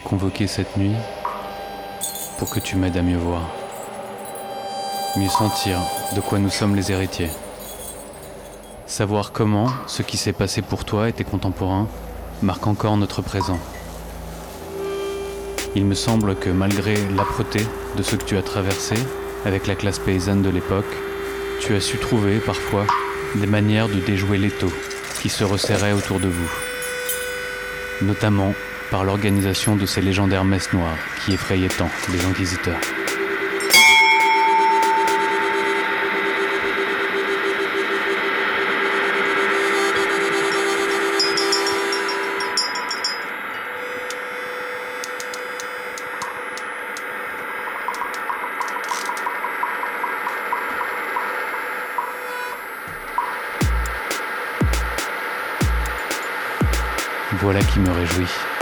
convoqué cette nuit pour que tu m'aides à mieux voir, mieux sentir de quoi nous sommes les héritiers, savoir comment ce qui s'est passé pour toi et tes contemporains marque encore notre présent. Il me semble que malgré l'âpreté de ce que tu as traversé avec la classe paysanne de l'époque, tu as su trouver parfois des manières de déjouer l'étau qui se resserrait autour de vous, notamment par l'organisation de ces légendaires messes noires qui effrayaient tant les inquisiteurs. Voilà qui me réjouit.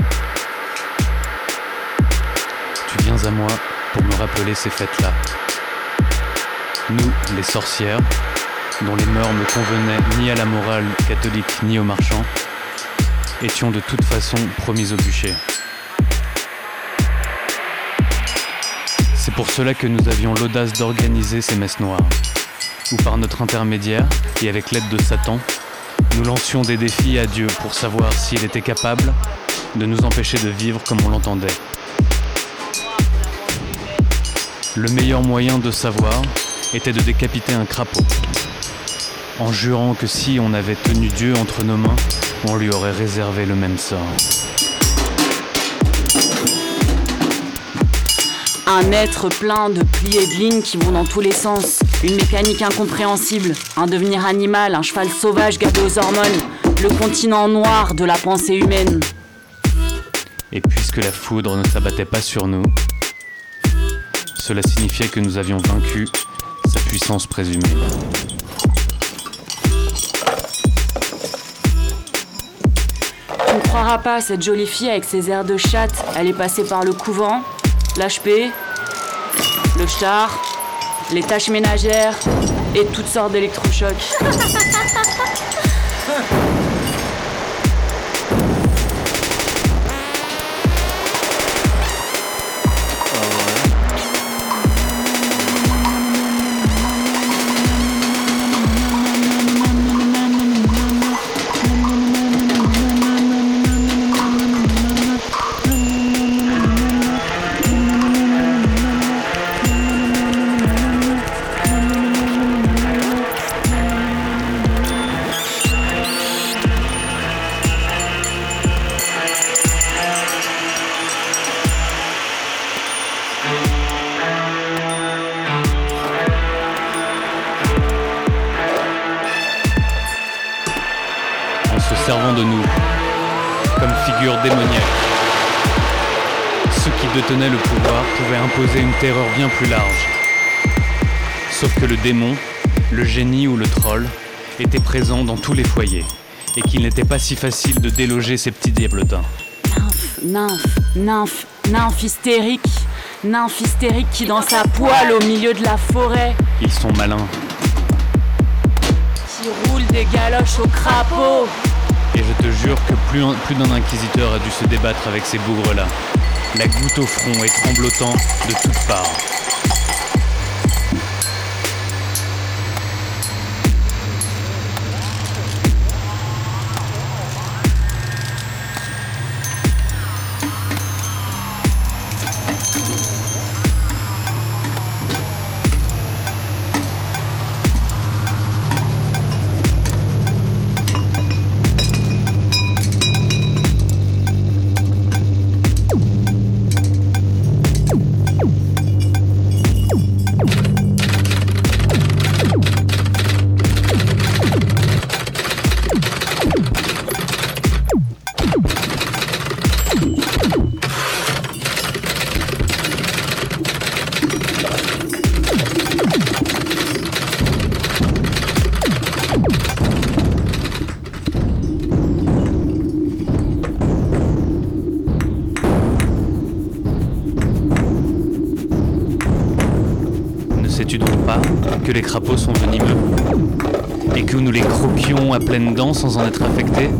À moi pour me rappeler ces fêtes-là. Nous, les sorcières, dont les mœurs ne convenaient ni à la morale catholique ni aux marchands, étions de toute façon promis au bûcher. C'est pour cela que nous avions l'audace d'organiser ces messes noires, où par notre intermédiaire, et avec l'aide de Satan, nous lancions des défis à Dieu pour savoir s'il était capable de nous empêcher de vivre comme on l'entendait. Le meilleur moyen de savoir était de décapiter un crapaud, en jurant que si on avait tenu Dieu entre nos mains, on lui aurait réservé le même sort. Un être plein de plis et de lignes qui vont dans tous les sens. Une mécanique incompréhensible. Un devenir animal, un cheval sauvage gâté aux hormones. Le continent noir de la pensée humaine. Et puisque la foudre ne s'abattait pas sur nous, cela signifiait que nous avions vaincu sa puissance présumée. Tu ne croiras pas, cette jolie fille avec ses airs de chatte, elle est passée par le couvent, l'HP, le char, les tâches ménagères et toutes sortes d'électrochocs. servant de nous comme figure démoniaque. Ceux qui détenaient le pouvoir pouvaient imposer une terreur bien plus large. Sauf que le démon, le génie ou le troll étaient présents dans tous les foyers et qu'il n'était pas si facile de déloger ces petits diablotins. Nymphe, nymphe, nymphe hystérique. Nymphe hystérique qui danse à poil au milieu de la forêt. Ils sont malins Qui roule des galoches au crapaud. Et je te jure que plus, un- plus d'un inquisiteur a dû se débattre avec ces bougres-là. La goutte au front et tremblotant de toutes parts. Ne sais-tu donc pas que les crapauds sont venimeux Et que nous les croquions à pleines dents sans en être affectés?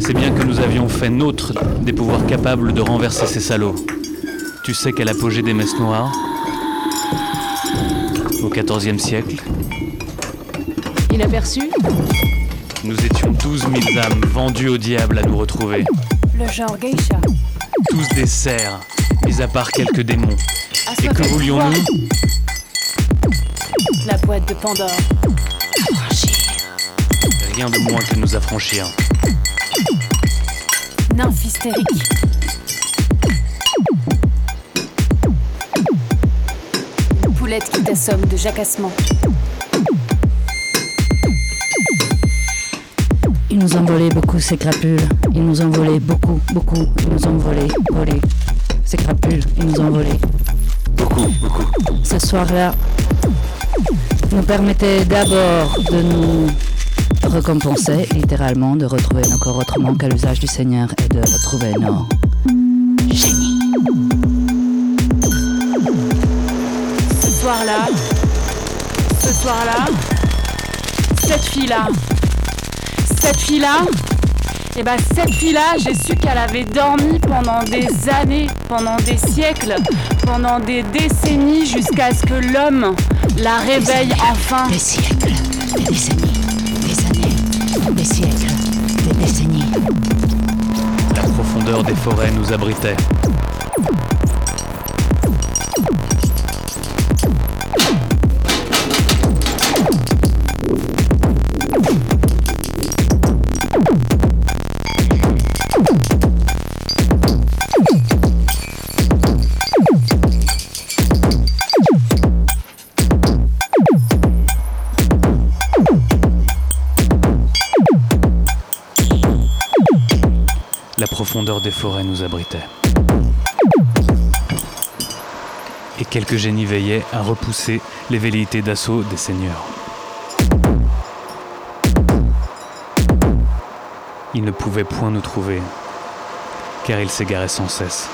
C'est bien que nous avions fait nôtre des pouvoirs capables de renverser ces salauds. Tu sais qu'à l'apogée des messes noires, au XIVe siècle, Il a perçu nous étions 12 000 âmes vendues au diable à nous retrouver. Le genre geisha. Tous des cerfs, mis à part quelques démons. Et que voulions-nous? La boîte de Pandore. Rien de moins que nous affranchir. Nymphe hystérique. Une Poulette qui t'assomme de jacassement. Ils nous ont volé beaucoup ces crapules. Ils nous ont volé beaucoup, beaucoup. Ils nous ont volé, volé. Ces crapules, ils nous ont volé. Beaucoup, beaucoup. Ce soir-là, nous permettait d'abord de nous récompenser, littéralement, de retrouver nos corps autrement qu'à l'usage du Seigneur et de retrouver nos génies. Ce soir-là, ce soir-là, cette fille-là, cette fille-là, et bah cette fille-là, j'ai su qu'elle avait dormi pendant des années, pendant des siècles, pendant des décennies, jusqu'à ce que l'homme la réveille enfin. Des siècles, des décennies, des années, des siècles, des décennies. La profondeur des forêts nous abritait. Des forêts nous abritait. Et quelques génies veillaient à repousser les velléités d'assaut des seigneurs. Ils ne pouvaient point nous trouver, car ils s'égaraient sans cesse.